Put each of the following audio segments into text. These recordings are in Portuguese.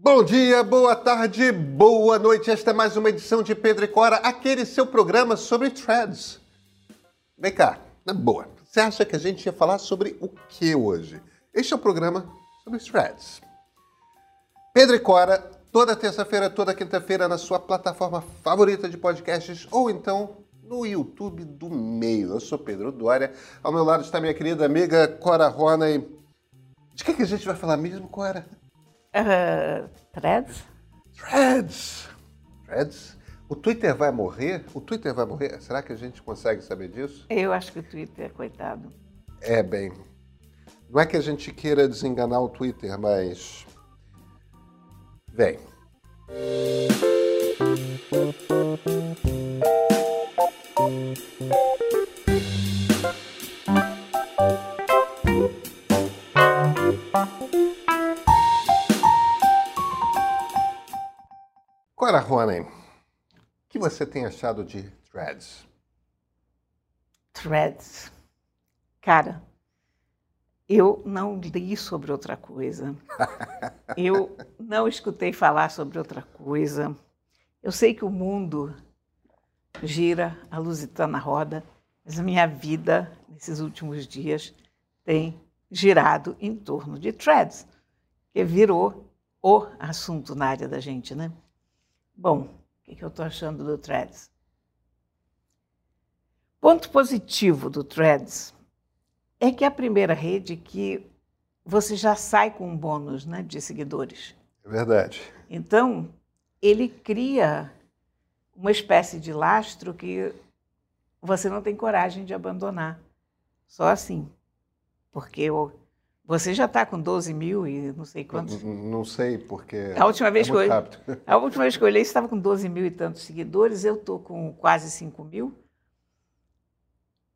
Bom dia, boa tarde, boa noite. Esta é mais uma edição de Pedro e Cora, aquele seu programa sobre threads. Vem cá, na boa. Você acha que a gente ia falar sobre o que hoje? Este é o programa sobre threads. Pedro e Cora, toda terça-feira, toda quinta-feira, na sua plataforma favorita de podcasts ou então no YouTube do meio. Eu sou Pedro Dória. Ao meu lado está minha querida amiga Cora Roney. De que, que a gente vai falar mesmo, Cora? Uh, threads? Threads. Threads. O Twitter vai morrer? O Twitter vai morrer? Será que a gente consegue saber disso? Eu acho que o Twitter, coitado. É, bem. Não é que a gente queira desenganar o Twitter, mas. Vem. Cora Rony, o que você tem achado de threads? Threads. Cara, eu não li sobre outra coisa. Eu não escutei falar sobre outra coisa. Eu sei que o mundo gira, a Lusitana na roda, mas a minha vida, nesses últimos dias, tem girado em torno de threads, que virou o assunto na área da gente, né? Bom, o que, eu estou achando do threads? Ponto positivo do threads é que é a primeira rede que você já sai com um bônus né, de seguidores. É verdade. Então, ele cria uma espécie de lastro que você não tem coragem de abandonar. Só assim. Porque você já está com 12 mil e não sei quantos. Não, não sei, porque. A última vez é que eu, rápido. a última vez que eu olhei, estava com 12 mil e tantos seguidores, eu estou com quase 5 mil.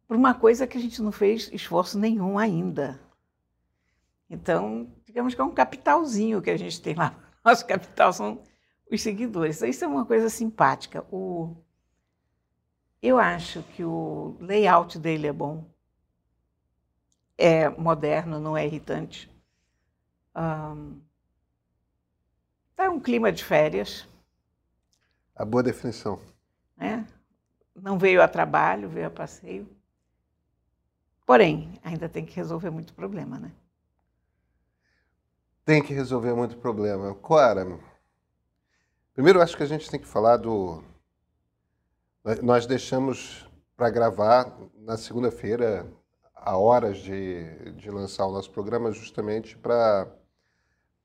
Por uma coisa que a gente não fez esforço nenhum ainda. Então, digamos que é um capitalzinho que a gente tem lá. Nosso capital são os seguidores. Isso é uma coisa simpática. O... Eu acho que o layout dele é bom. É moderno, não é irritante. Um... Tá um clima de férias. A boa definição. Né? Não veio a trabalho, veio a passeio. Porém, ainda tem que resolver muito problema, né? Tem que resolver muito problema. Clara, primeiro acho que a gente tem que falar do. Nós deixamos para gravar na segunda-feira, a horas de, de lançar o nosso programa, justamente para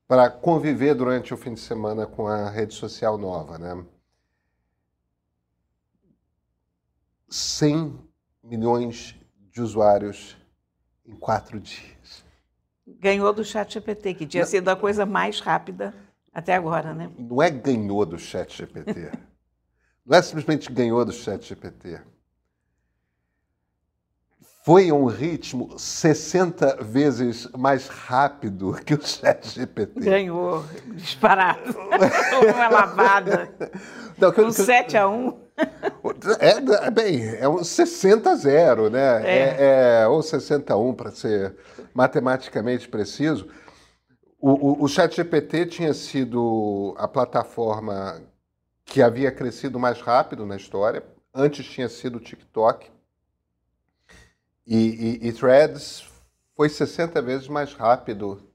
para conviver durante o fim de semana com a rede social nova, né? 100 milhões de usuários em quatro dias. Ganhou do Chat GPT, que tinha não, sido a coisa mais rápida até agora, né? Não é ganhou do Chat GPT. não é simplesmente ganhou do Chat GPT. Foi um ritmo 60 vezes mais rápido que o Chat GPT. Ganhou, disparado. Uma lavada. Não, que, um que, 7 a 1. É, é, bem, é um 60 a 0, né? É. É, é, ou 61 para ser matematicamente preciso. O, o, o ChatGPT tinha sido a plataforma que havia crescido mais rápido na história. Antes tinha sido o TikTok. E, e, e Threads foi 60 vezes mais rápido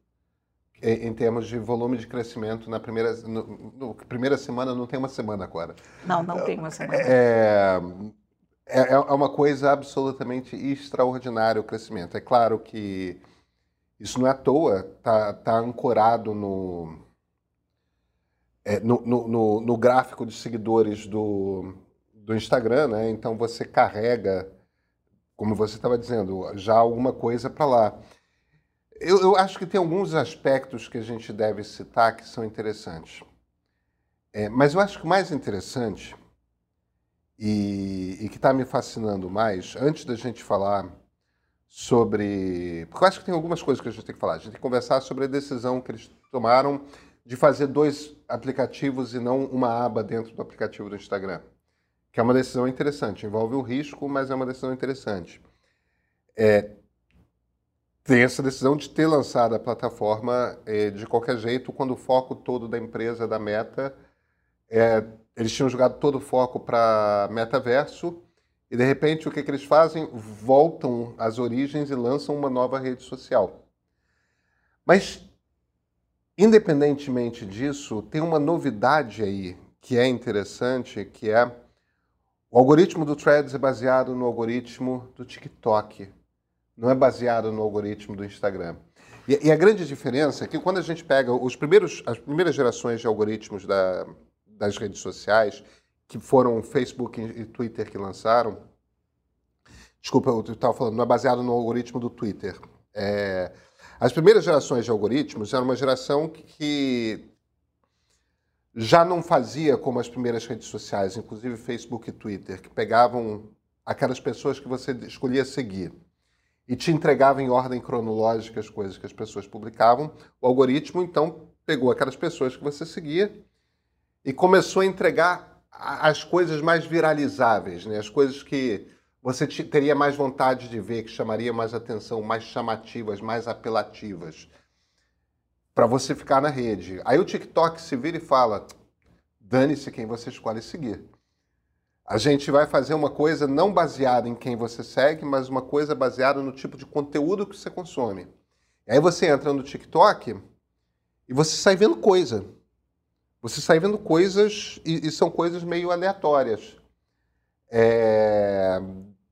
em, em, termos de volume de crescimento na primeira, no, no, primeira semana, não tem uma semana agora. Não, não tem uma semana. É, é, é, uma coisa absolutamente extraordinária o crescimento. É claro que isso não é à toa, está tá ancorado no, é, no, no, no, gráfico de seguidores do, do Instagram, né? Então você carrega, como você estava dizendo, já alguma coisa para lá. Eu, eu, acho que tem alguns aspectos que a gente deve citar que são interessantes. É, mas eu acho que o mais interessante e, e que está me fascinando mais, antes da gente falar sobre. Porque eu acho que tem algumas coisas que a gente tem que falar. A gente tem que conversar sobre a decisão que eles tomaram de fazer dois aplicativos e não uma aba dentro do aplicativo do Instagram. Que é uma decisão interessante. Envolve um risco, mas é uma decisão interessante. É, tem essa decisão de ter lançado a plataforma eh, de qualquer jeito, quando o foco todo da empresa, da Meta, é, eles tinham jogado todo o foco para metaverso e de repente o que, que eles fazem? Voltam às origens e lançam uma nova rede social. Mas, independentemente disso, tem uma novidade aí que é interessante, que é o algoritmo do Threads é baseado no algoritmo do TikTok não é baseado no algoritmo do Instagram. E, e, a grande diferença é que quando a gente pega os primeiros, as primeiras gerações de algoritmos da, das redes sociais, que foram Facebook e Twitter que lançaram, desculpa, eu estava falando, não é baseado no algoritmo do Twitter. É, as primeiras gerações de algoritmos eram uma geração que já não fazia como as primeiras redes sociais, inclusive Facebook e Twitter, que pegavam aquelas pessoas que você escolhia seguir e te entregava em ordem cronológica as coisas que as pessoas publicavam. O algoritmo, então, pegou aquelas pessoas que você seguia e começou a entregar as coisas mais viralizáveis, né? as coisas que você teria mais vontade de ver, que chamaria mais atenção, mais chamativas, mais apelativas, para você ficar na rede. Aí o TikTok se vira e fala: dane-se quem você escolhe seguir. A gente vai fazer uma coisa não baseada em quem você segue, mas uma coisa baseada no tipo de conteúdo que você consome. Aí você entra no TikTok e você sai vendo coisa. Você sai vendo coisas e, e são coisas meio aleatórias. É,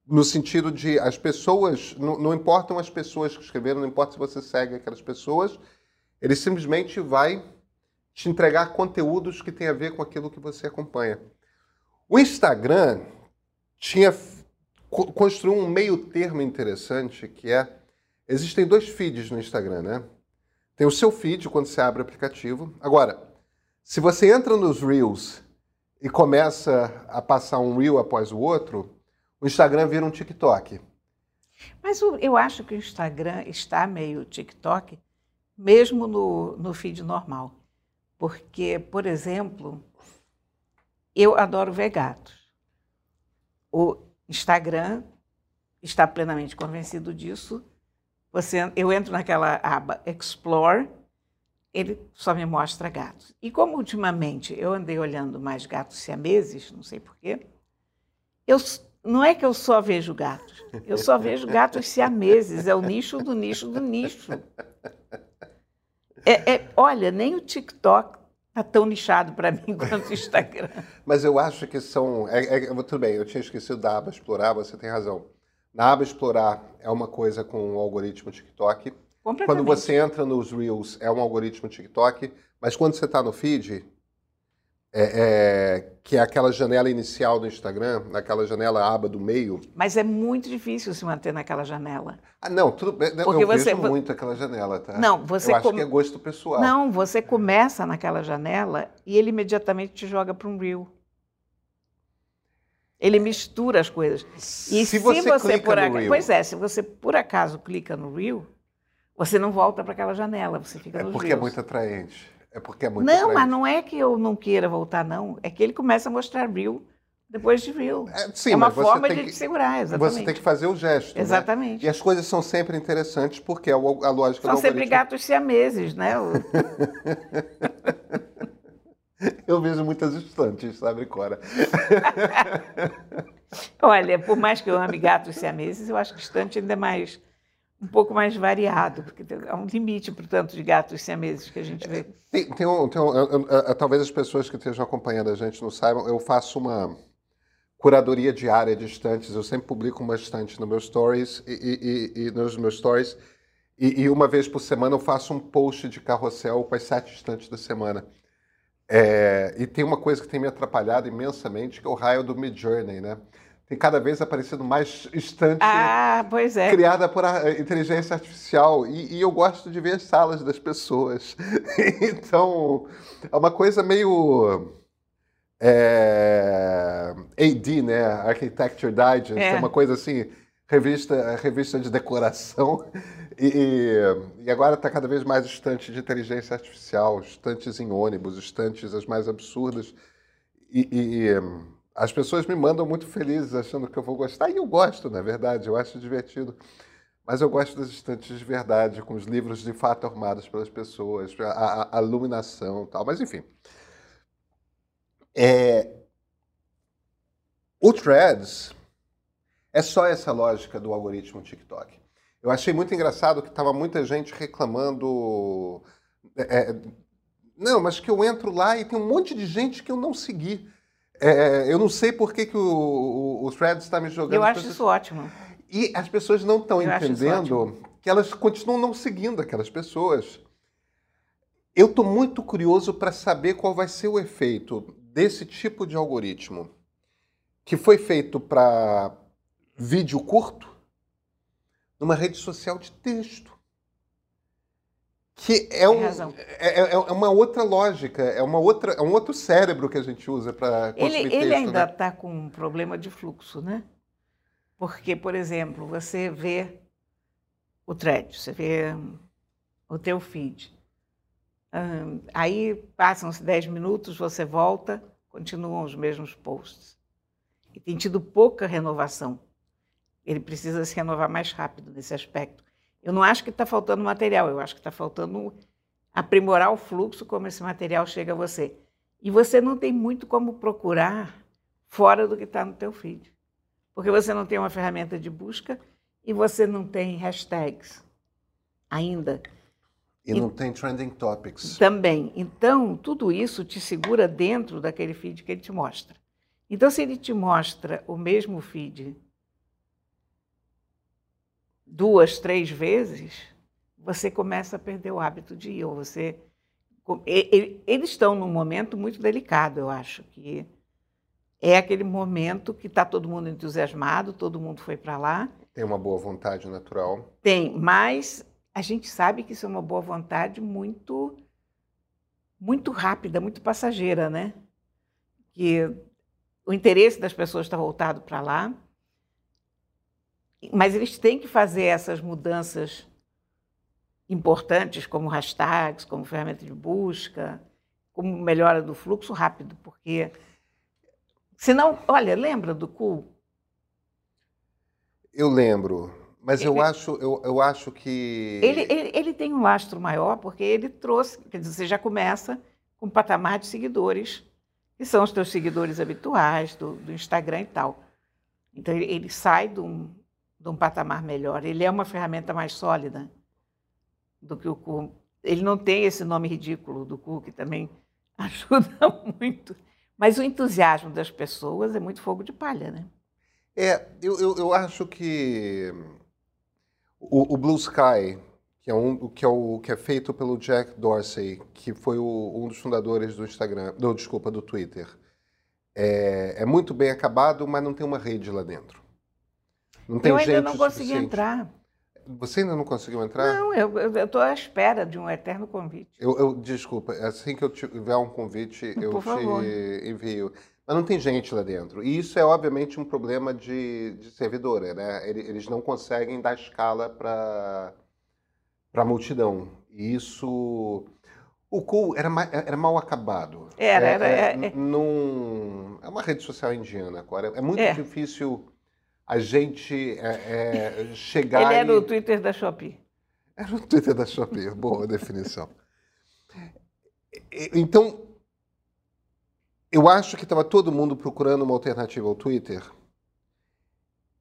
no sentido de as pessoas, não, não, importam as pessoas que escreveram, não importa se você segue aquelas pessoas, ele simplesmente vai te entregar conteúdos que têm a ver com aquilo que você acompanha. O Instagram tinha construiu um meio termo interessante que é existem dois feeds no Instagram, né? Tem o seu feed quando você abre o aplicativo. Agora, se você entra nos Reels e começa a passar um Reel após o outro, o Instagram vira um TikTok. Mas eu acho que o Instagram está meio TikTok, mesmo no, no feed normal. Porque, por exemplo, eu adoro ver gatos. O Instagram está plenamente convencido disso. Você, eu entro naquela aba Explore, ele só me mostra gatos. E como ultimamente eu andei olhando mais gatos siameses, não sei porquê, eu, não é que eu só vejo gatos, eu só vejo gatos siameses, é o nicho do nicho do nicho. É, é, olha, nem o TikTok Está tão nichado para mim quanto o Instagram. Mas eu acho que são. É, é, tudo bem, eu tinha esquecido da aba explorar, você tem razão. Na aba explorar é uma coisa com o algoritmo TikTok. Quando você entra nos Reels, é um algoritmo TikTok. Mas quando você está no feed, é, é, que é aquela janela inicial do Instagram, naquela janela aba do meio. Mas é muito difícil se manter naquela janela. Ah, não, tudo bem. Porque eu você, vejo muito aquela janela, tá? Não, você eu acho que é gosto pessoal. Não, você começa naquela janela e ele imediatamente te joga para um reel. Ele mistura as coisas. E se, se você, você por acaso, pois é, se você por acaso clica no reel, você não volta para aquela janela, você fica é no porque é muito atraente. É porque é muito Não, mas não é que eu não queira voltar, não. É que ele começa a mostrar reel depois de reel. É, sim, é uma forma de que, segurar, exatamente. Você tem que fazer o gesto. Né? Exatamente. Né? E as coisas são sempre interessantes porque é a lógica São sempre gatos siameses, né? Eu vejo muitas estantes, sabe, Cora? Olha, por mais que eu ame gatos siameses, eu acho que estante ainda é mais um pouco mais variado, porque há um limite para o tanto de gatos siameses que a gente vê. Tem, tem um, tem um, eu, eu, talvez as pessoas que estejam acompanhando a gente não saibam, eu faço uma curadoria diária de estantes, eu sempre publico uma estante nos meus stories e, e, e nos meus stories, e, e, uma vez por semana eu faço um post de carrossel com as sete estantes da semana. É, e tem uma coisa que tem me atrapalhado imensamente, que é o raio do Mid Journey, né? Tem cada vez aparecendo mais estante ah, é. criada por inteligência artificial. E, e, eu gosto de ver as salas das pessoas. então, é uma coisa meio. É, AD, né? Architecture Digest, é. é uma coisa assim, revista, revista de decoração. E, e agora está cada vez mais estante de inteligência artificial, estantes em ônibus, estantes as mais absurdas. e, e as pessoas me mandam muito felizes achando que eu vou gostar, e eu gosto, na verdade, eu acho divertido. Mas eu gosto das estantes de verdade, com os livros de fato arrumados pelas pessoas, a, a, iluminação tal. Mas, enfim. É... O Threads é só essa lógica do algoritmo TikTok. Eu achei muito engraçado que estava muita gente reclamando. É, é, não, mas que eu entro lá e tem um monte de gente que eu não segui. É, eu não sei por que, que o, o, o Threads está me jogando. Eu acho pessoas... isso ótimo. E as pessoas não estão entendendo que elas continuam não seguindo aquelas pessoas. Eu estou muito curioso para saber qual vai ser o efeito desse tipo de algoritmo que foi feito para vídeo curto numa rede social de texto. Que é, um, é, é, é, uma outra lógica, é, uma outra, é um outro cérebro que a gente usa para consumir ele, texto. Ele ainda está né? com um problema de fluxo, né? Porque, por exemplo, você vê o thread, você vê o teu feed. aí passam-se 10 minutos, você volta, continuam os mesmos posts. E tem tido pouca renovação. Ele precisa se renovar mais rápido nesse aspecto. Eu não acho que está faltando material, eu acho que está faltando aprimorar o fluxo como esse material chega a você. E você não tem muito como procurar fora do que está no teu feed. Porque você não tem uma ferramenta de busca e você não tem hashtags ainda. E, e não tem trending topics. Também. Então, tudo isso te segura dentro daquele feed que ele te mostra. Então, se ele te mostra o mesmo feed duas, três vezes, você começa a perder o hábito de ir. Ou você, eles estão num momento muito delicado, eu acho, que é aquele momento que está todo mundo entusiasmado, todo mundo foi para lá. Tem uma boa vontade natural. Tem, mas a gente sabe que isso é uma boa vontade muito, muito rápida, muito passageira, né? Que o interesse das pessoas está voltado para lá. Mas eles têm que fazer essas mudanças importantes, como hashtags, como ferramenta de busca, como melhora do fluxo rápido, porque senão, olha, lembra do cu? Eu lembro, mas ele, eu acho, eu, eu acho que ele, ele, ele tem um lastro maior porque ele trouxe, quer dizer, você já começa com um patamar de seguidores que são os teus seguidores habituais do, do Instagram e tal. Então ele, ele sai de um, de um patamar melhor. Ele é uma ferramenta mais sólida do que o cu. Ele não tem esse nome ridículo do cu, que também ajuda muito. Mas o entusiasmo das pessoas é muito fogo de palha, né? É, eu, eu, eu acho que o, o, Blue Sky, que é, um, que, é o, que é feito pelo Jack Dorsey, que foi o, um dos fundadores do Instagram, do, desculpa, do Twitter, é, é muito bem acabado, mas não tem uma rede lá dentro. Não tem eu ainda não consegui entrar. Você ainda não conseguiu entrar? Não, eu estou à espera de um eterno convite. Eu, eu, desculpa, assim que eu tiver um convite, eu Por te favor. envio. Mas não tem gente lá dentro. E isso é, obviamente, um problema de, de servidora. Né? Eles não conseguem dar escala para a multidão. E isso. O Cool era, era mal acabado. Era, é, era. É, é, num, é uma rede social indiana agora. É muito é. difícil a gente é, é, chegar. Ele era e... o Twitter da Shopee. Era o Twitter da Shopee, boa definição. Então, eu acho que estava todo mundo procurando uma alternativa ao Twitter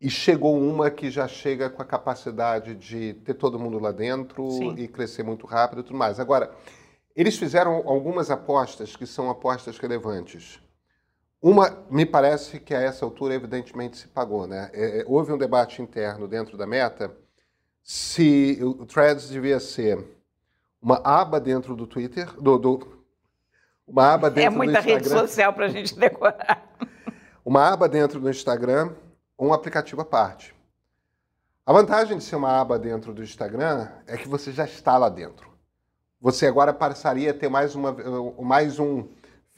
e chegou uma que já chega com a capacidade de ter todo mundo lá dentro Sim. e crescer muito rápido e tudo mais. Agora, eles fizeram algumas apostas que são apostas relevantes. Uma, me parece que a essa altura, evidentemente, se pagou. Né? É, é, houve um debate interno dentro da Meta se o Threads devia ser uma aba dentro do Twitter, do, do uma aba é dentro é muita rede social para a gente decorar. Uma aba dentro do Instagram, um aplicativo à parte. A vantagem de ser uma aba dentro do Instagram é que você já está lá dentro. Você agora passaria a ter mais, uma, mais um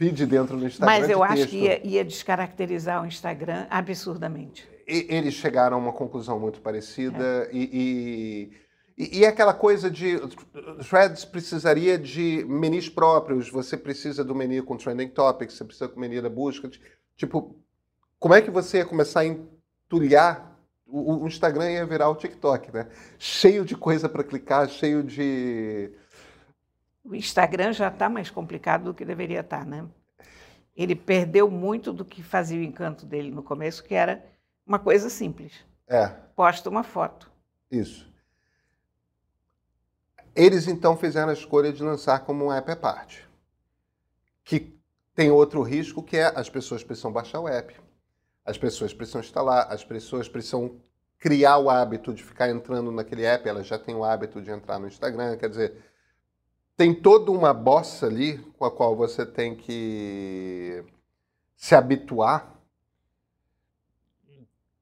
feed dentro do Instagram. Mas eu acho que ia, ia, descaracterizar o Instagram absurdamente. E, eles chegaram a uma conclusão muito parecida é. e, e, e, é aquela coisa de Threads precisaria de menus próprios. Você precisa do menu com trending topics, você precisa do menu da busca. Tipo, como é que você ia começar a entulhar o, o Instagram ia virar o TikTok, né? Cheio de coisa para clicar, cheio de. O Instagram já está mais complicado do que deveria estar, tá, né? Ele perdeu muito do que fazia o encanto dele no começo, que era uma coisa simples. É. Posta uma foto. Isso. Eles então fizeram a escolha de lançar como um app à parte. Que tem outro risco que é as pessoas precisam baixar o app, as pessoas precisam instalar, as pessoas precisam criar o hábito de ficar entrando naquele app, elas já têm o hábito de entrar no Instagram, quer dizer, tem toda uma bossa ali com a qual você tem que se habituar,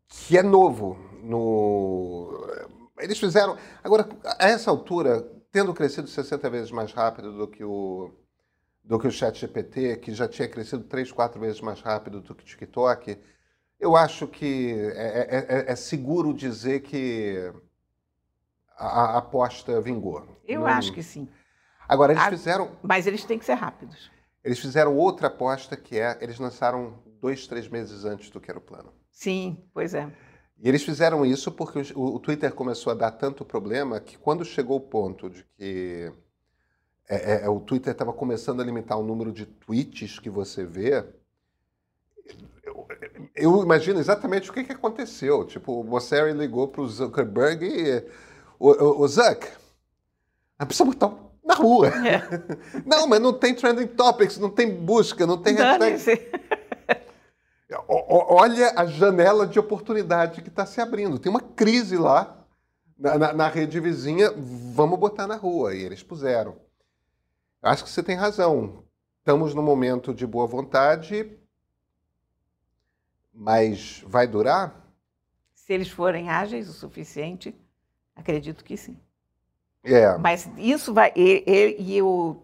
que é novo. No... Eles fizeram. Agora, a essa altura, tendo crescido 60 vezes mais rápido do que o, do que o ChatGPT, que já tinha crescido 3, 4 vezes mais rápido do que o TikTok, eu acho que é, é, é, é seguro dizer que a, a aposta vingou. Eu Não... acho que sim. Agora, eles a... fizeram. Mas eles têm que ser rápidos. Eles fizeram outra aposta que é: eles lançaram dois, três meses antes do que era o plano. Sim, pois é. E eles fizeram isso porque o, o Twitter começou a dar tanto problema que quando chegou o ponto de que é, é, é o Twitter estava começando a limitar o número de tweets que você vê, eu, eu imagino exatamente o que, que aconteceu. Tipo, o Mosseri ligou para o Zuckerberg e o, o, o Zuck, precisa botar na rua. É. Não, mas não tem trending topics, não tem busca, não tem hashtag. Olha a janela de oportunidade que está se abrindo. Tem uma crise lá na, na, na, rede vizinha, vamos botar na rua. E eles puseram. Acho que você tem razão. Estamos num momento de boa vontade, mas vai durar? Se eles forem ágeis o suficiente, acredito que sim. É. Mas isso vai. E, e, e o,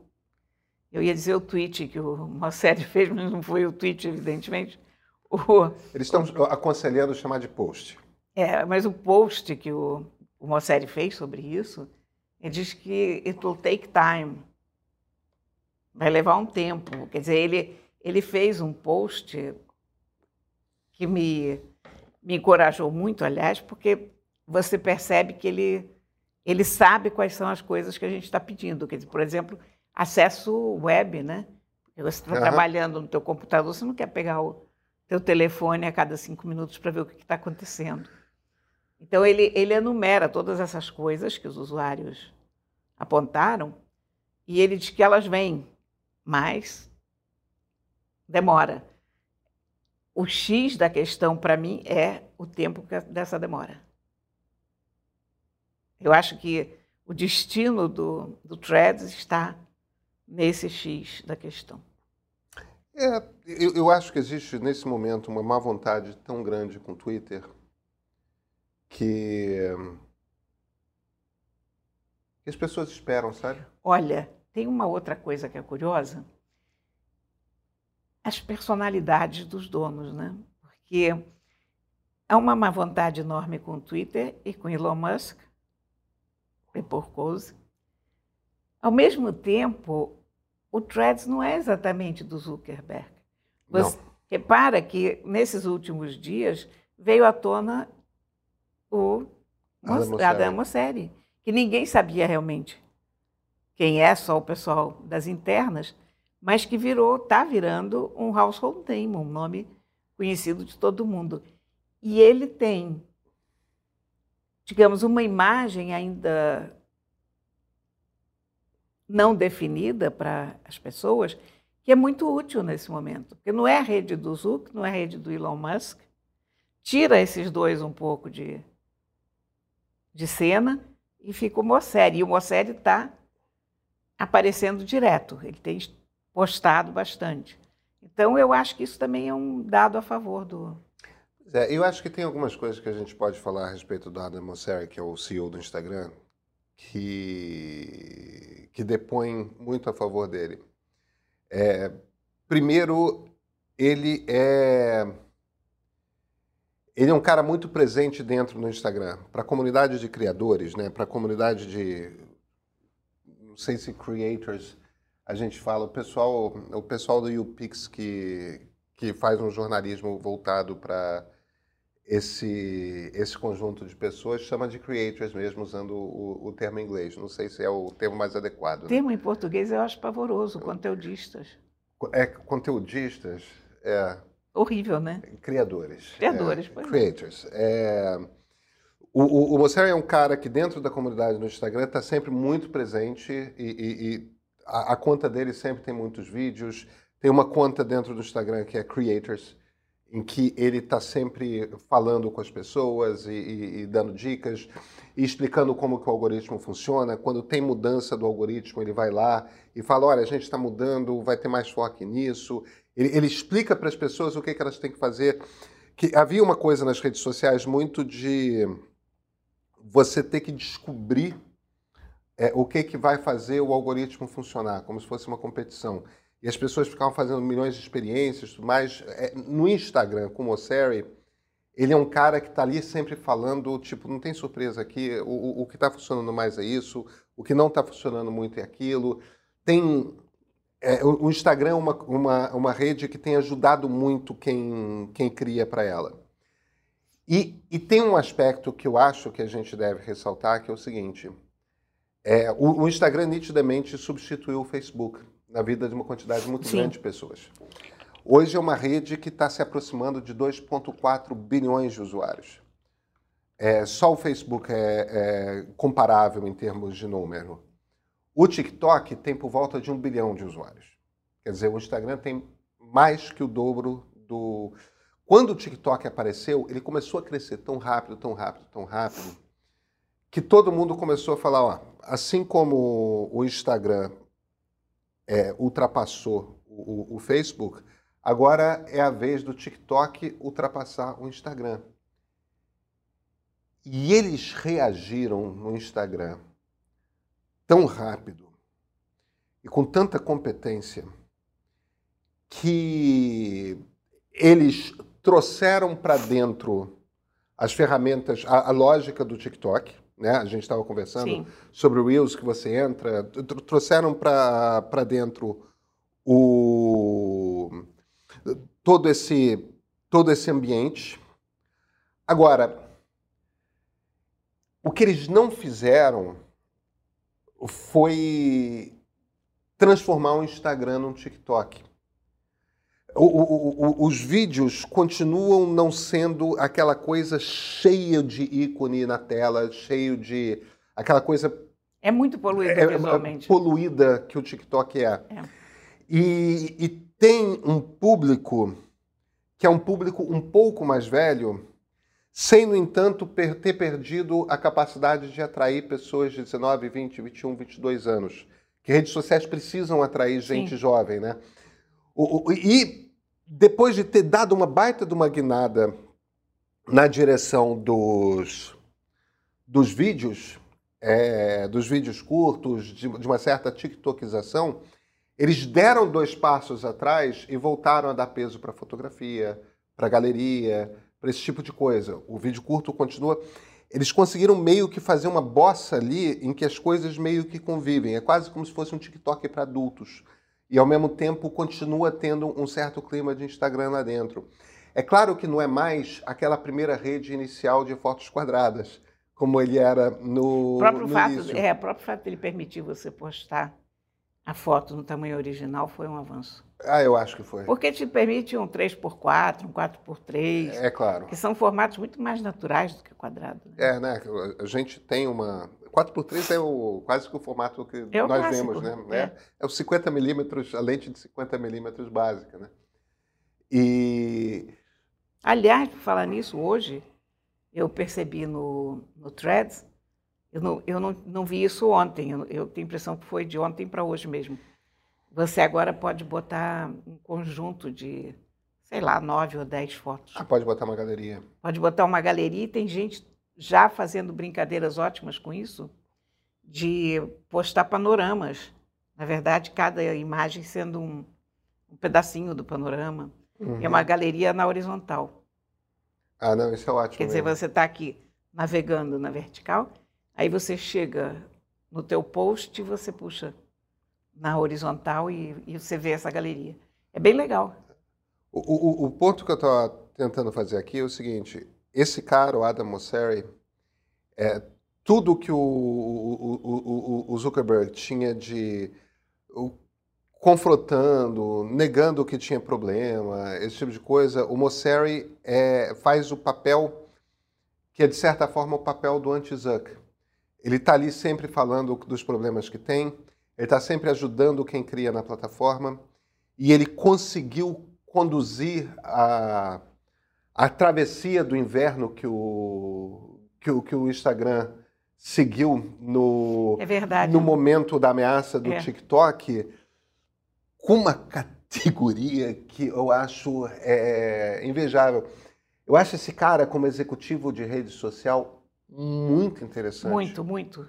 eu ia dizer o tweet que o Mosseri fez, mas não foi o tweet, evidentemente o, Eles estão aconselhando chamar de post. É, mas o post que o, o Mosseri fez sobre isso, ele diz que it will take time. Vai levar um tempo. Quer dizer, ele, ele fez um post que me, me encorajou muito, aliás, porque você percebe que ele, ele sabe quais são as coisas que a gente está pedindo. Quer dizer, por exemplo, acesso web, né? Você está uhum. trabalhando no teu computador, você não quer pegar o, teu telefone a cada cinco minutos para ver o que está acontecendo. Então, ele, ele enumera todas essas coisas que os usuários apontaram e ele diz que elas vêm, mas demora. O X da questão, para mim, é o tempo dessa demora. Eu acho que o destino do, do Threads está nesse X da questão. É, eu, eu, acho que existe nesse momento uma má vontade tão grande com o Twitter que, as pessoas esperam, sabe? Olha, tem uma outra coisa que é curiosa. As personalidades dos donos, né? Porque há uma má vontade enorme com o Twitter e com Elon Musk, e por causa. Ao mesmo tempo, o Threads não é exatamente do Zuckerberg. Você não. repara que nesses últimos dias veio à tona o Adam Mosseri, que ninguém sabia realmente quem é, só o pessoal das internas, mas que virou, está virando um household name, um nome conhecido de todo mundo. E ele tem, digamos, uma imagem ainda não definida para as pessoas, que é muito útil nesse momento. Porque não é a rede do Zuck, não é a rede do Elon Musk. Tira esses dois um pouco de, de cena e fica o Mosseri. E o Mosseri está aparecendo direto, ele tem postado bastante. Então, eu acho que isso também é um dado a favor do. É, eu acho que tem algumas coisas que a gente pode falar a respeito do Adam Mosseri, que é o CEO do Instagram, que, que depõem muito a favor dele. É, primeiro, ele é ele é um cara muito presente dentro do Instagram para a comunidade de criadores, né? Para a comunidade de não sei se creators a gente fala o pessoal o pessoal do YouPix que que faz um jornalismo voltado para esse, esse conjunto de pessoas chama de creators mesmo, usando o, o termo em inglês. Não sei se é o termo mais adequado. O né? termo em português eu acho pavoroso, conteudistas. É, conteudistas, é... Horrível, né? Criadores. Criadores, é, Creators. É... O, o, o Mosseri é um cara que dentro da comunidade no Instagram está sempre muito presente e, e, e a, a, conta dele sempre tem muitos vídeos. Tem uma conta dentro do Instagram que é Creators, em que ele está sempre falando com as pessoas e, e, e, dando dicas e explicando como que o algoritmo funciona. Quando tem mudança do algoritmo, ele vai lá e fala, olha, a gente está mudando, vai ter mais foco nisso. Ele, ele explica para as pessoas o que, que elas têm que fazer. Que havia uma coisa nas redes sociais muito de você ter que descobrir é, o que, que vai fazer o algoritmo funcionar, como se fosse uma competição e as pessoas ficavam fazendo milhões de experiências, mas é, no Instagram, com o Seri, ele é um cara que está ali sempre falando, tipo, não tem surpresa aqui, o, o que está funcionando mais é isso, o que não está funcionando muito é aquilo. Tem é, o Instagram é uma, uma, uma rede que tem ajudado muito quem, quem cria para ela. E, e, tem um aspecto que eu acho que a gente deve ressaltar, que é o seguinte: é, o, o Instagram nitidamente substituiu o Facebook na vida de uma quantidade muito Sim. grande de pessoas. Hoje é uma rede que está se aproximando de 2,4 bilhões de usuários. É, só o Facebook é, é, comparável em termos de número. O TikTok tem por volta de um bilhão de usuários. Quer dizer, o Instagram tem mais que o dobro do. Quando o TikTok apareceu, ele começou a crescer tão rápido, tão rápido, tão rápido, que todo mundo começou a falar: ó, assim como o Instagram é, ultrapassou o, o, Facebook, agora é a vez do TikTok ultrapassar o Instagram. E eles reagiram no Instagram tão rápido e com tanta competência que eles trouxeram para dentro as ferramentas, a, a lógica do TikTok, né? A gente estava conversando Sim. sobre o Reels que você entra, trouxeram para dentro o todo esse todo esse ambiente. Agora, o que eles não fizeram foi transformar o Instagram num TikTok. O, o, o, os vídeos continuam não sendo aquela coisa cheia de ícone na tela, cheio de aquela coisa é muito poluída é, é visualmente. É, poluída que o TikTok é. é. E, e, tem um público que é um público um pouco mais velho, sem, no entanto, per ter perdido a capacidade de atrair pessoas de 19, 20, 21, 22 anos. Que redes sociais precisam atrair gente Sim. jovem, né? O, o, e depois de ter dado uma baita de uma guinada na direção dos, dos vídeos, é, dos vídeos curtos, de, de, uma certa tiktokização, eles deram dois passos atrás e voltaram a dar peso para fotografia, para galeria, para esse tipo de coisa. O vídeo curto continua. Eles conseguiram meio que fazer uma bossa ali em que as coisas meio que convivem. É quase como se fosse um TikTok para adultos e ao mesmo tempo continua tendo um certo clima de Instagram lá dentro. É claro que não é mais aquela primeira rede inicial de fotos quadradas, como ele era no, o próprio no fato, início. É, o próprio fato de ele permitir você postar a foto no tamanho original foi um avanço. Ah, eu acho que foi. Porque te permite um 3x4, um 4x3. É claro. Que são formatos muito mais naturais do que quadrado. Né? É, né? A gente tem uma. 4x3 é o, quase que o formato que é nós clássico. vemos, né? É. é, é o 50 milímetros, a lente de 50 milímetros básica, né? E... Aliás, por falar nisso, hoje eu percebi no, no Threads, eu não, eu não, não vi isso ontem, eu, eu tenho a impressão que foi de ontem para hoje mesmo. Você agora pode botar um conjunto de, sei lá, nove ou dez fotos. Ah, pode botar uma galeria. Pode botar uma galeria e tem gente já fazendo brincadeiras ótimas com isso, de postar panoramas. Na verdade, cada imagem sendo um, um pedacinho do panorama. Uhum. É uma galeria na horizontal. Ah, não, isso é ótimo. Quer dizer, você está aqui navegando na vertical, aí você chega no teu post e você puxa na horizontal e, e você vê essa galeria. É bem legal. O, o, o ponto que eu estou tentando fazer aqui é o seguinte: esse cara, o Adam Mosseri, é, tudo que o, o, o, o Zuckerberg tinha de confrontando, negando que tinha problema, esse tipo de coisa, o Mosseri é, faz o papel que é, de certa forma, o papel do anti-Zuck. Ele está ali sempre falando dos problemas que tem, ele está sempre ajudando quem cria na plataforma, e ele conseguiu conduzir a, a travessia do inverno que o, que o, que o Instagram seguiu no, é no momento da ameaça do é. TikTok com uma categoria que eu acho é, invejável. Eu acho esse cara, como executivo de rede social, muito interessante. Muito, muito.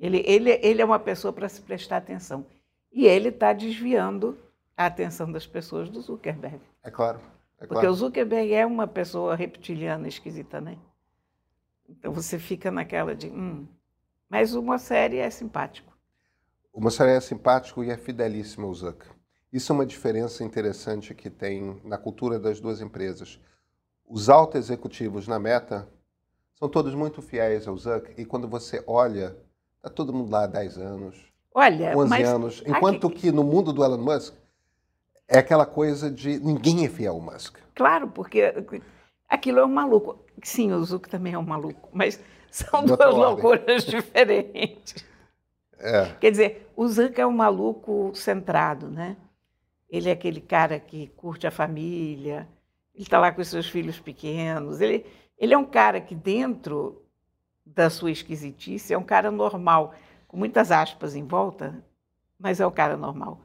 Ele, ele, ele é uma pessoa para se prestar atenção. E ele está desviando a atenção das pessoas do Zuckerberg. É claro. É Porque o Zuckerberg é uma pessoa reptiliana esquisita, né? Então você fica naquela de. Hum. Mas uma série é simpático. Uma série é simpático e é fidelíssimo ao Zuck. Isso é uma diferença interessante que tem na cultura das duas empresas. Os altos executivos na Meta são todos muito fiéis ao Zuck e quando você olha, está todo mundo lá há 10 anos, olha, 11 mas... anos. Enquanto aqui... que no mundo do Elon Musk é aquela coisa de ninguém é fiel ao Musk. Claro, porque aquilo é um maluco. Sim, o Zuck também é um maluco, mas são duas ordem. loucuras diferentes. É. Quer dizer, o Zuck é um maluco centrado, né? Ele é aquele cara que curte a família, ele está lá com os seus filhos pequenos. Ele, ele é um cara que, dentro da sua esquisitice, é um cara normal, com muitas aspas em volta, mas é um cara normal.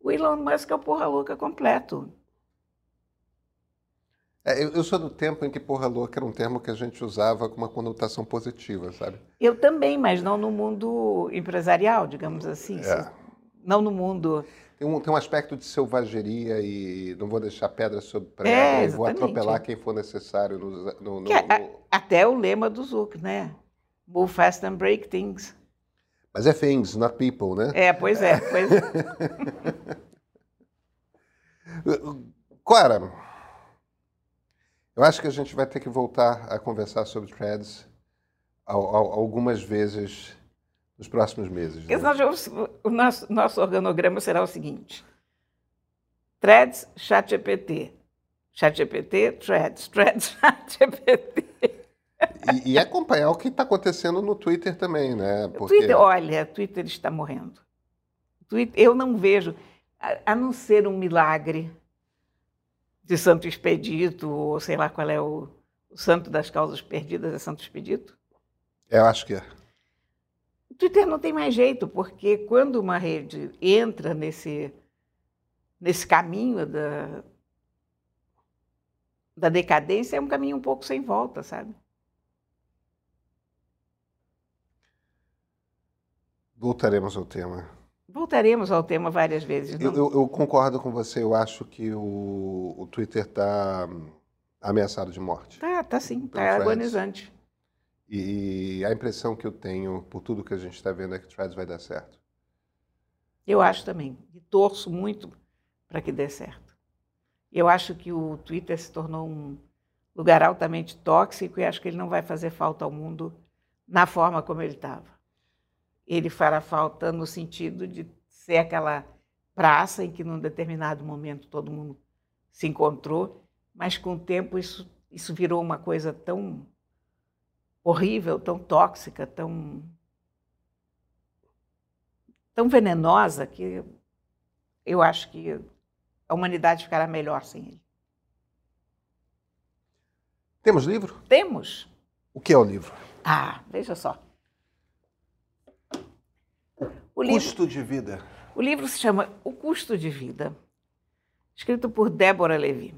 O Elon Musk é o porra louca completo. É, eu, eu, sou do tempo em que porra louca era um termo que a gente usava com uma conotação positiva, sabe? Eu também, mas não no mundo empresarial, digamos assim. É. Não no mundo. Tem um, tem um aspecto de selvageria e não vou deixar pedra sobre pedra, é, vou atropelar quem for necessário. No, no, no, é, até o lema do Zuck, né? Move fast and break things. Mas é things, not people, né? É, pois é. Pois... Clara, eu acho que a gente vai ter que voltar a conversar sobre threads algumas vezes nos próximos meses. Né? o nosso, nosso organograma será o seguinte: threads, ChatGPT. ChatGPT, threads, threads, ChatGPT. E, e acompanhar o que está acontecendo no Twitter também, né? Porque... Twitter, olha, Twitter está morrendo. Twitter, eu não vejo, a, a não ser um milagre de Santo Expedito, ou sei lá qual é o, o santo das causas perdidas, é Santo Expedito? Eu acho que é. O Twitter não tem mais jeito, porque quando uma rede entra nesse, nesse caminho da, da decadência, é um caminho um pouco sem volta, sabe? Voltaremos ao tema. Voltaremos ao tema várias vezes. Eu, eu, eu, concordo com você. Eu acho que o, o Twitter está ameaçado de morte. Tá, tá sim. Está agonizante. E a impressão que eu tenho, por tudo que a gente está vendo, é que Threads vai dar certo. Eu acho também. E torço muito para que dê certo. Eu acho que o Twitter se tornou um lugar altamente tóxico e acho que ele não vai fazer falta ao mundo na forma como ele estava ele fará falta no sentido de ser aquela praça em que, num determinado momento, todo mundo se encontrou, mas com o tempo isso, isso virou uma coisa tão horrível, tão tóxica, tão, tão venenosa que eu acho que a humanidade ficará melhor sem ele. Temos livro? Temos. O que é o livro? Ah, veja só. O custo livro, de vida. O livro se chama O Custo de Vida, escrito por Débora Levi.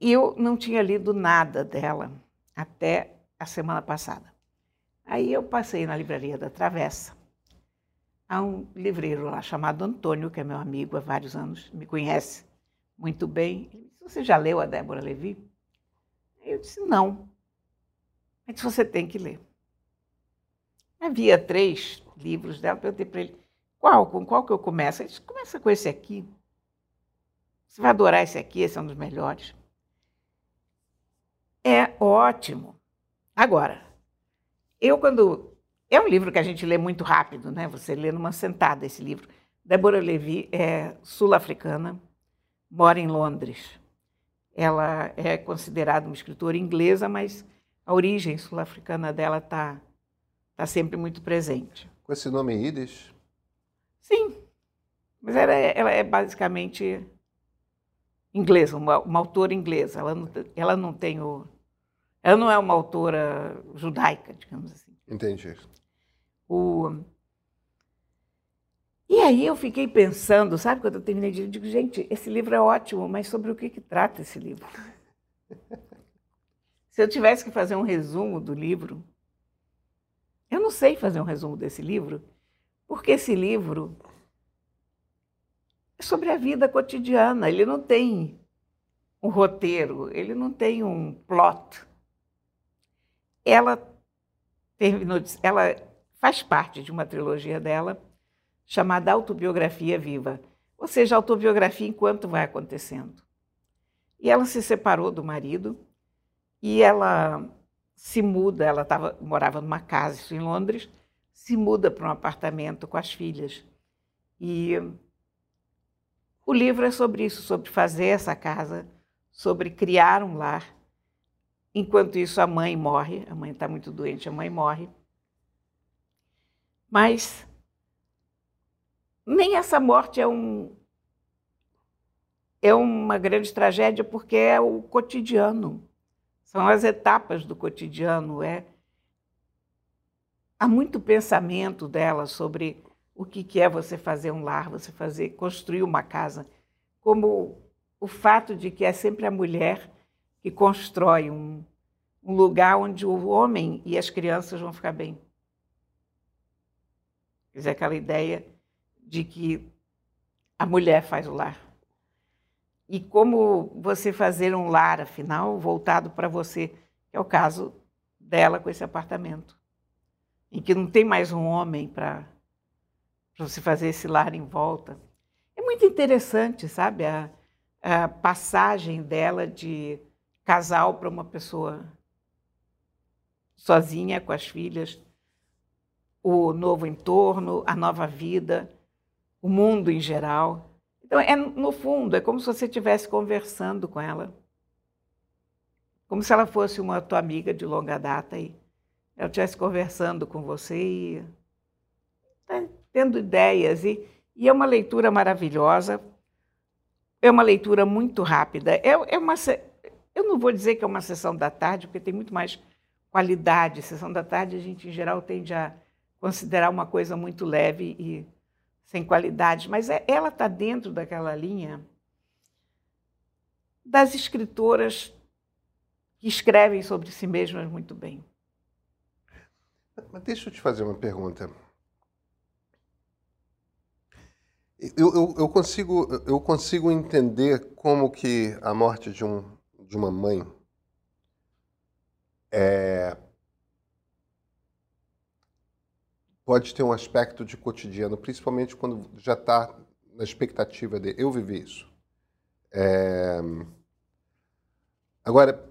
E eu não tinha lido nada dela até a semana passada. Aí eu passei na livraria da Travessa. Há um livreiro lá chamado Antônio, que é meu amigo há vários anos, me conhece muito bem. Ele disse, você já leu a Débora Levi? Eu disse, não. Ele disse, você tem que ler. Havia três livros dela, perguntei para ele, qual, com qual que eu começo? Ele disse, começa com esse aqui. Você vai adorar esse aqui, esse é um dos melhores. É ótimo. Agora, eu quando. É um livro que a gente lê muito rápido, né? Você lê numa sentada esse livro. Débora Levi é sul-africana, mora em Londres. Ela é considerada uma escritora inglesa, mas a origem sul-africana dela está tá sempre muito presente. Com esse nome Yiddish? Sim, mas ela é, ela é basicamente inglesa, uma, uma, autora inglesa. Ela não, ela não tem o, ela não é uma autora judaica, digamos assim. Entendi. O, e aí eu fiquei pensando, sabe, quando eu terminei de ler, eu digo, gente, esse livro é ótimo, mas sobre o que, que trata esse livro? Se eu tivesse que fazer um resumo do livro, eu não sei fazer um resumo desse livro, porque esse livro é sobre a vida cotidiana, ele não tem um roteiro, ele não tem um plot. Ela terminou, ela faz parte de uma trilogia dela chamada Autobiografia Viva, ou seja, autobiografia enquanto vai acontecendo. E ela se separou do marido e ela se muda, ela tava, morava numa casa em Londres, se muda para um apartamento com as filhas. E o livro é sobre isso, sobre fazer essa casa, sobre criar um lar. Enquanto isso, a mãe morre, a mãe está muito doente, a mãe morre. Mas nem essa morte é um é uma grande tragédia porque é o cotidiano. São as etapas do cotidiano, é há muito pensamento dela sobre o que é você fazer um lar, você fazer construir uma casa, como o fato de que é sempre a mulher que constrói um, um lugar onde o homem e as crianças vão ficar bem. Quer dizer, aquela ideia de que a mulher faz o lar. E como você fazer um lar, afinal, voltado para você, que é o caso dela com esse apartamento, em que não tem mais um homem para você fazer esse lar em volta. É muito interessante, sabe, a, a passagem dela de casal para uma pessoa sozinha com as filhas, o novo entorno, a nova vida o mundo em geral. Então, é, no fundo, é como se você estivesse conversando com ela. Como se ela fosse uma tua amiga de longa data e ela estivesse conversando com você e tá tendo ideias. E, e é uma leitura maravilhosa, é uma leitura muito rápida. É, é uma, eu não vou dizer que é uma sessão da tarde, porque tem muito mais qualidade. Sessão da tarde, a gente, em geral, tende a considerar uma coisa muito leve e sem qualidade, mas é, ela está dentro daquela linha das escritoras que escrevem sobre si mesmas muito bem. Mas deixa eu te fazer uma pergunta. Eu, eu, eu, consigo, eu consigo entender como que a morte de, um, de uma mãe é, pode ter um aspecto de cotidiano, principalmente quando já está na expectativa de. Eu vivi isso. É... Agora,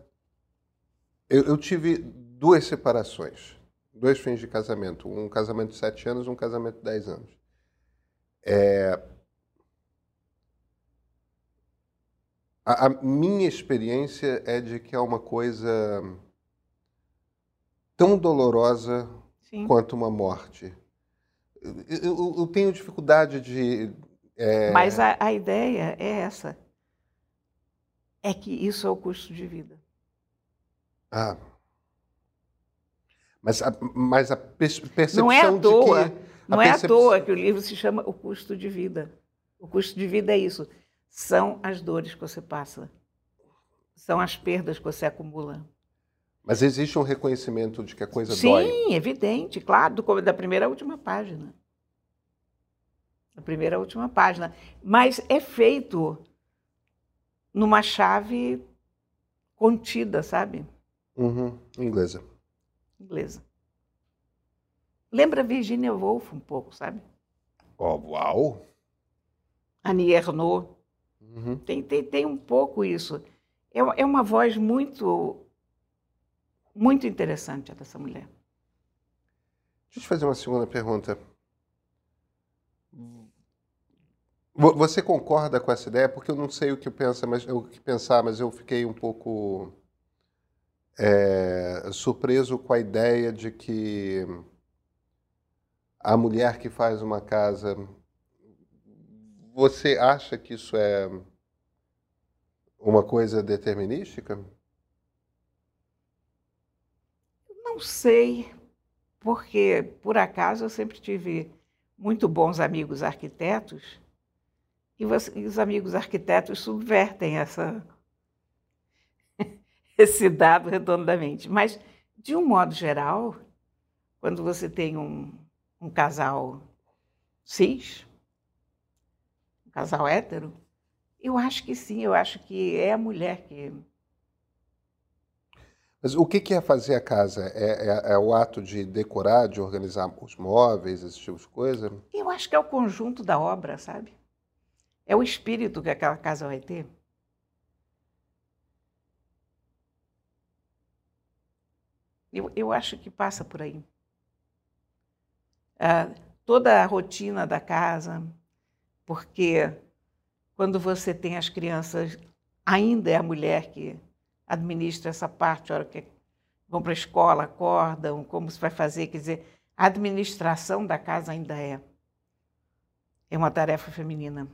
eu, eu, tive duas separações, dois fins de casamento. Um casamento de sete anos um casamento de dez anos. É... A, a minha experiência é de que é uma coisa tão dolorosa Sim. quanto uma morte. Eu, eu, eu tenho dificuldade de. É... Mas a, a ideia é essa: é que isso é o custo de vida. Ah. Mas a, mas a percepção não é à toa, de que. Não é à toa que o livro se chama O Custo de Vida. O custo de vida é isso. São as dores que você passa. São as perdas que você acumula. Mas existe um reconhecimento de que a coisa Sim, dói? Sim, evidente, claro, do, da primeira à última página. Da primeira à última página. Mas é feito numa chave contida, sabe? Uhum, inglesa. Inglesa. Lembra Virginia Woolf um pouco, sabe? Oh, uau! Annie Ernaux. Uhum. Tem, tem, tem um pouco isso. É, é uma voz muito muito interessante dessa mulher. Deixa eu te fazer uma segunda pergunta. Você concorda com essa ideia? Porque eu não sei o que pensa, mas o que pensar, mas eu fiquei um pouco é, surpreso com a ideia de que a mulher que faz uma casa, você acha que isso é uma coisa determinística? Sei, porque por acaso eu sempre tive muito bons amigos arquitetos e, você, e os amigos arquitetos subvertem essa, esse dado redondamente. Mas, de um modo geral, quando você tem um, um casal cis, um casal hétero, eu acho que sim, eu acho que é a mulher que. Mas o que é fazer a casa? É, é, é, o ato de decorar, de organizar os móveis, esse tipo de coisa? Eu acho que é o conjunto da obra, sabe? É o espírito que aquela casa vai ter. Eu, eu acho que passa por aí. Ah, toda a rotina da casa, porque quando você tem as crianças, ainda é a mulher que administra essa parte, a hora que vão para a escola, acordam, como se vai fazer, quer dizer, a administração da casa ainda é é uma tarefa feminina.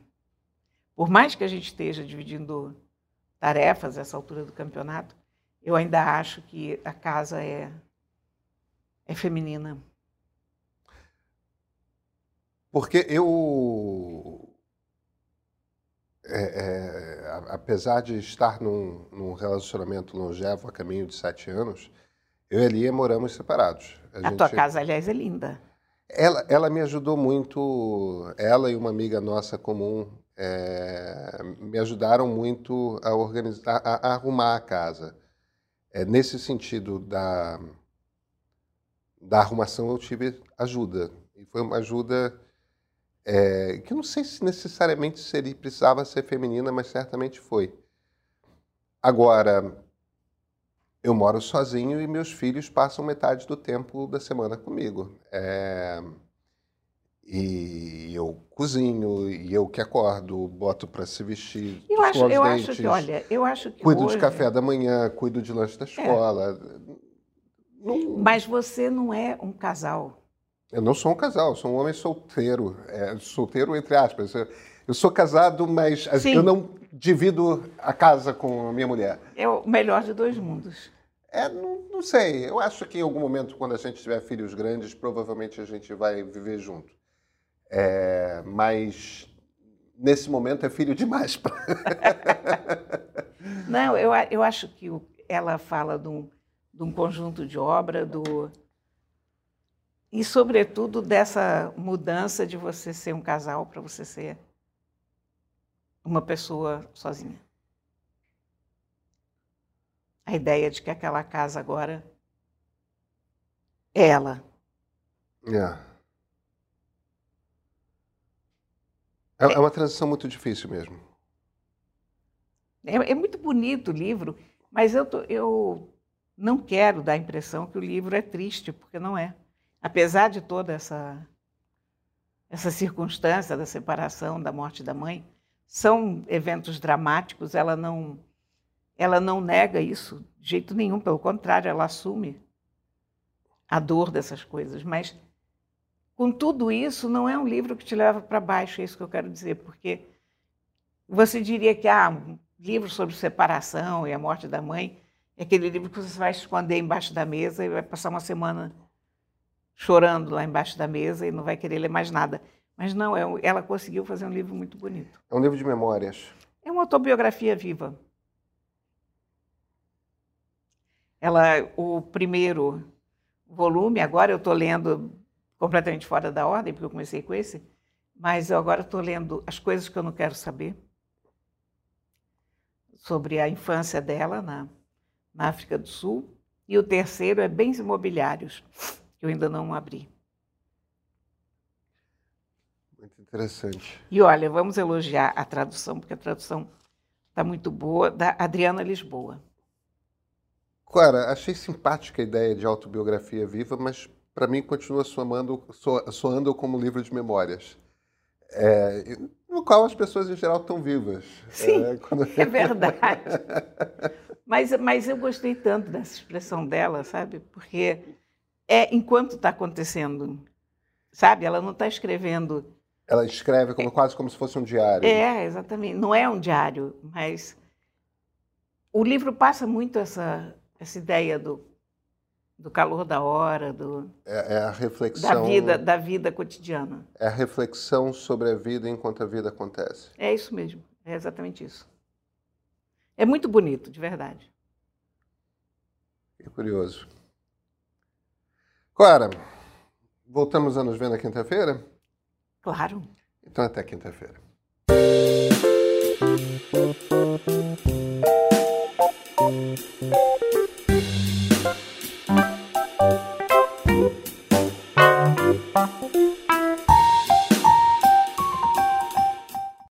Por mais que a gente esteja dividindo tarefas essa altura do campeonato, eu ainda acho que a casa é, é feminina. Porque eu, é, é, apesar de estar num, num, relacionamento longevo a caminho de sete anos, eu e a Lia moramos separados. A, a gente, tua casa, aliás, é linda. Ela, ela me ajudou muito, ela e uma amiga nossa comum, é, me ajudaram muito a organizar, a, a arrumar a casa. É, nesse sentido da, da arrumação, eu tive ajuda. E foi uma ajuda é, que eu não sei se necessariamente seria, precisava ser feminina, mas certamente foi. Agora, eu moro sozinho e meus filhos passam metade do tempo da semana comigo. É, e eu cozinho, e eu que acordo, boto para se vestir. Eu acho, eu dentes, acho que, olha, eu acho que. Cuido hoje... de café da manhã, cuido de lanche da é. escola. É. Não... Mas você não é um casal. Eu não sou um casal, eu sou um homem solteiro. É, solteiro, entre aspas. Eu sou casado, mas Sim. eu não divido a casa com a minha mulher. É o melhor de dois mundos. É, não, não sei. Eu acho que em algum momento, quando a gente tiver filhos grandes, provavelmente a gente vai viver junto. É, mas nesse momento é filho demais. Não, eu, eu acho que ela fala de um, de um conjunto de obra do e sobretudo dessa mudança de você ser um casal para você ser uma pessoa sozinha. A ideia de que aquela casa agora é ela. Yeah. É, é uma transição muito difícil mesmo. É, é muito bonito o livro, mas eu, tô, eu não quero dar a impressão que o livro é triste, porque não é. Apesar de toda essa, essa circunstância da separação, da morte da mãe, são eventos dramáticos, ela não, ela não nega isso de jeito nenhum, pelo contrário, ela assume a dor dessas coisas, mas com tudo isso, não é um livro que te leva para baixo, é isso que eu quero dizer, porque você diria que ah, um livro sobre separação e a morte da mãe é aquele livro que você vai esconder embaixo da mesa e vai passar uma semana chorando lá embaixo da mesa e não vai querer ler mais nada. Mas não, é um, ela conseguiu fazer um livro muito bonito. É um livro de memórias. É uma autobiografia viva. Ela, o primeiro volume, agora eu estou lendo completamente fora da ordem, porque eu comecei com esse, mas eu agora estou lendo As Coisas que Eu Não Quero Saber, sobre a infância dela na, na África do Sul, e o terceiro é Bens Imobiliários, eu ainda não abri. Muito interessante. E olha, vamos elogiar a tradução, porque a tradução está muito boa, da Adriana Lisboa. Clara, achei simpática a ideia de autobiografia viva, mas para mim continua soando, soando como livro de memórias. É, no qual as pessoas em geral estão vivas. Sim, é, quando... é verdade. mas, mas eu gostei tanto dessa expressão dela, sabe? Porque é enquanto está acontecendo, sabe? Ela não está escrevendo. Ela escreve como, quase como se fosse um diário. É, exatamente. Não é um diário, mas o livro passa muito essa, essa ideia do, do calor da hora, do, é, é a reflexão da vida, da vida cotidiana. É a reflexão sobre a vida enquanto a vida acontece. É isso mesmo, é exatamente isso. É muito bonito, de verdade. Que curioso. Clara, voltamos a nos ver na quinta-feira? Claro. Então até quinta-feira.